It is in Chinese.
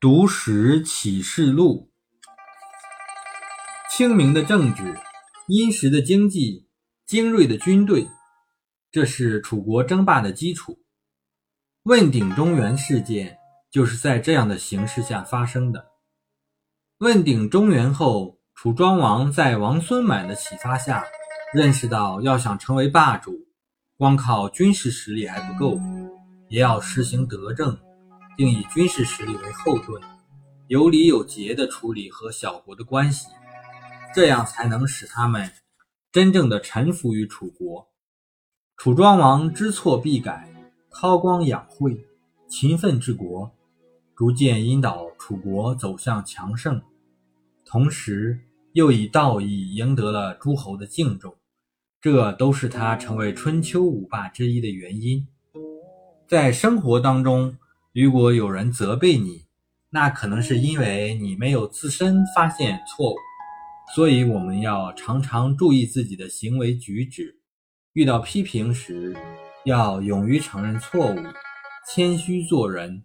读史启示录，清明的政治，殷实的经济，精锐的军队，这是楚国争霸的基础。问鼎中原事件就是在这样的形势下发生的。问鼎中原后，楚庄王在王孙满的启发下，认识到要想成为霸主，光靠军事实力还不够，也要实行德政。并以军事实力为后盾，有礼有节地处理和小国的关系，这样才能使他们真正的臣服于楚国。楚庄王知错必改，韬光养晦，勤奋治国，逐渐引导楚国走向强盛，同时又以道义赢得了诸侯的敬重，这都是他成为春秋五霸之一的原因。在生活当中。如果有人责备你，那可能是因为你没有自身发现错误，所以我们要常常注意自己的行为举止。遇到批评时，要勇于承认错误，谦虚做人，